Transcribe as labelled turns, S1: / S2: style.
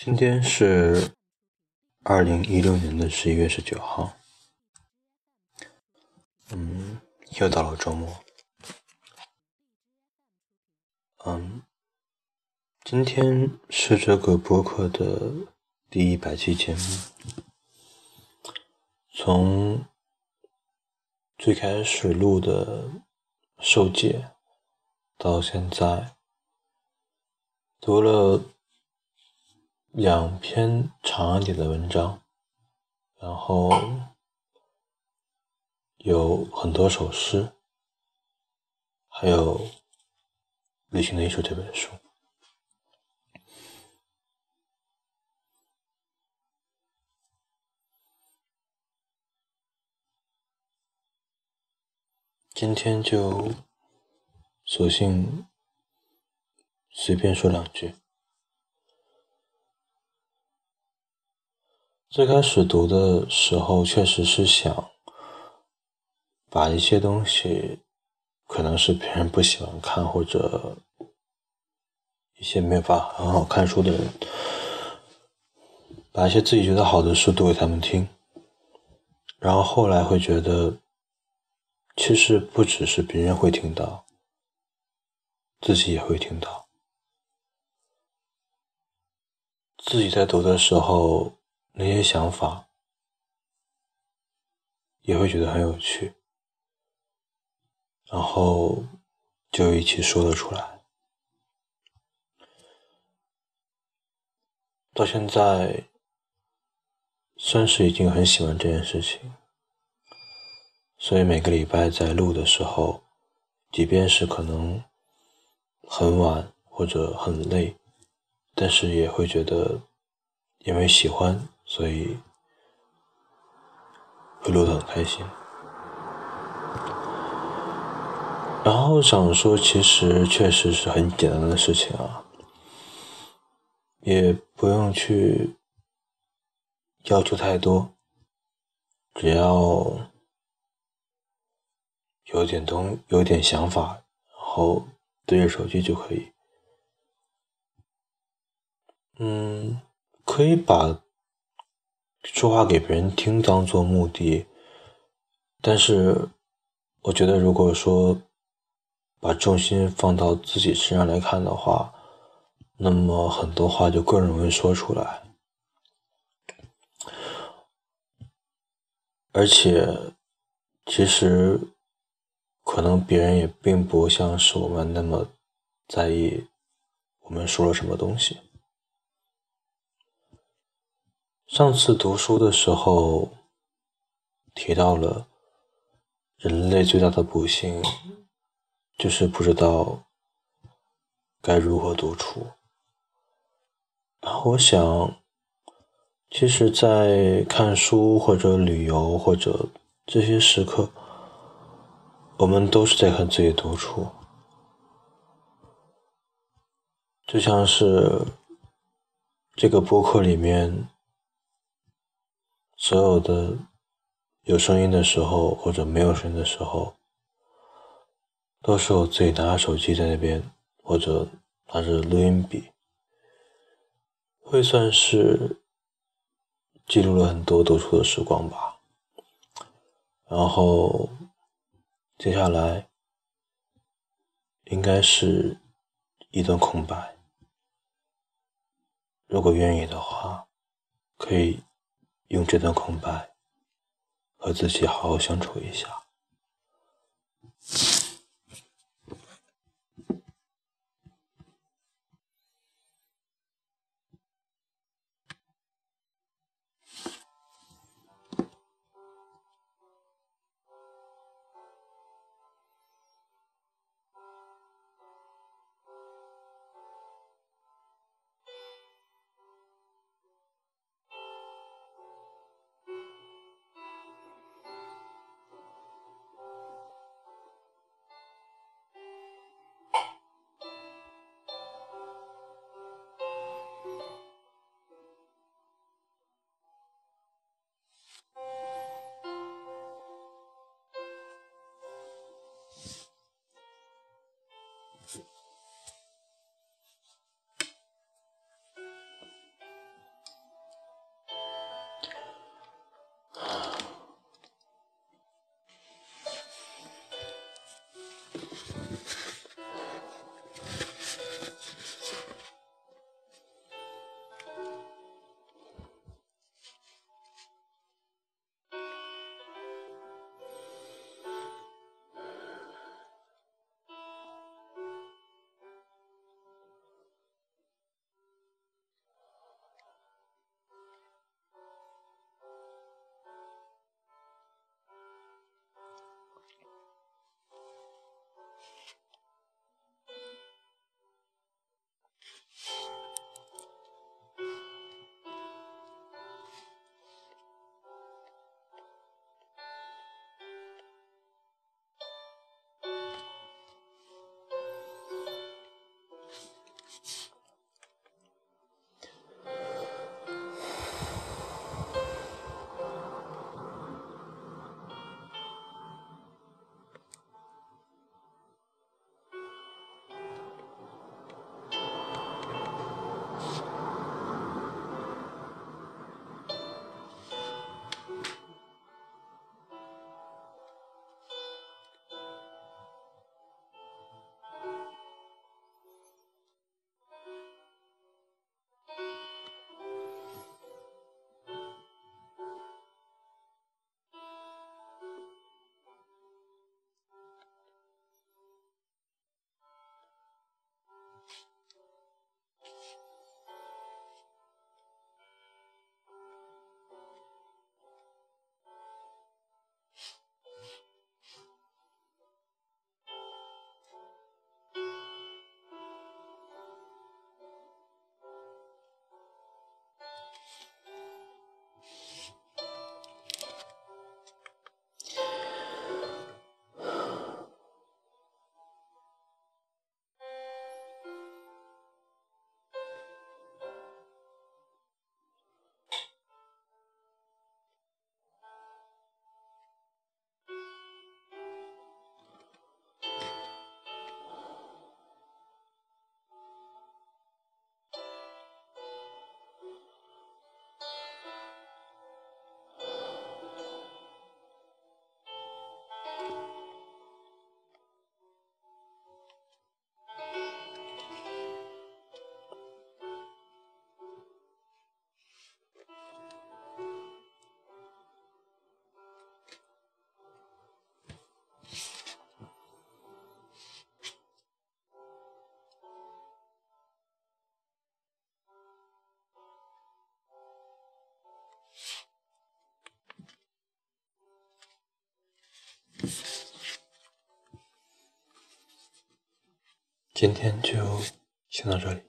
S1: 今天是二零一六年的十一月十九号，嗯，又到了周末，嗯，今天是这个播客的第一百期节目，从最开始录的受戒到现在，读了。两篇长一点的文章，然后有很多首诗，还有《旅行的艺术》这本书。今天就索性随便说两句。最开始读的时候，确实是想把一些东西，可能是别人不喜欢看，或者一些没法很好看书的人，把一些自己觉得好的书读给他们听。然后后来会觉得，其实不只是别人会听到，自己也会听到。自己在读的时候。那些想法也会觉得很有趣，然后就一起说了出来。到现在算是已经很喜欢这件事情，所以每个礼拜在录的时候，即便是可能很晚或者很累，但是也会觉得因为喜欢。所以会录得很开心，然后想说，其实确实是很简单的事情啊，也不用去要求太多，只要有点东有点想法，然后对着手机就可以，嗯，可以把。说话给别人听当做目的，但是我觉得，如果说把重心放到自己身上来看的话，那么很多话就更容易说出来，而且其实可能别人也并不像是我们那么在意我们说了什么东西。上次读书的时候提到了，人类最大的不幸就是不知道该如何独处。然后我想，其实，在看书或者旅游或者这些时刻，我们都是在和自己独处，就像是这个播客里面。所有的有声音的时候，或者没有声音的时候，都是我自己拿着手机在那边，或者拿着录音笔，会算是记录了很多独处的时光吧。然后接下来应该是一段空白，如果愿意的话，可以。用这段空白和自己好好相处一下。今天就先到这里，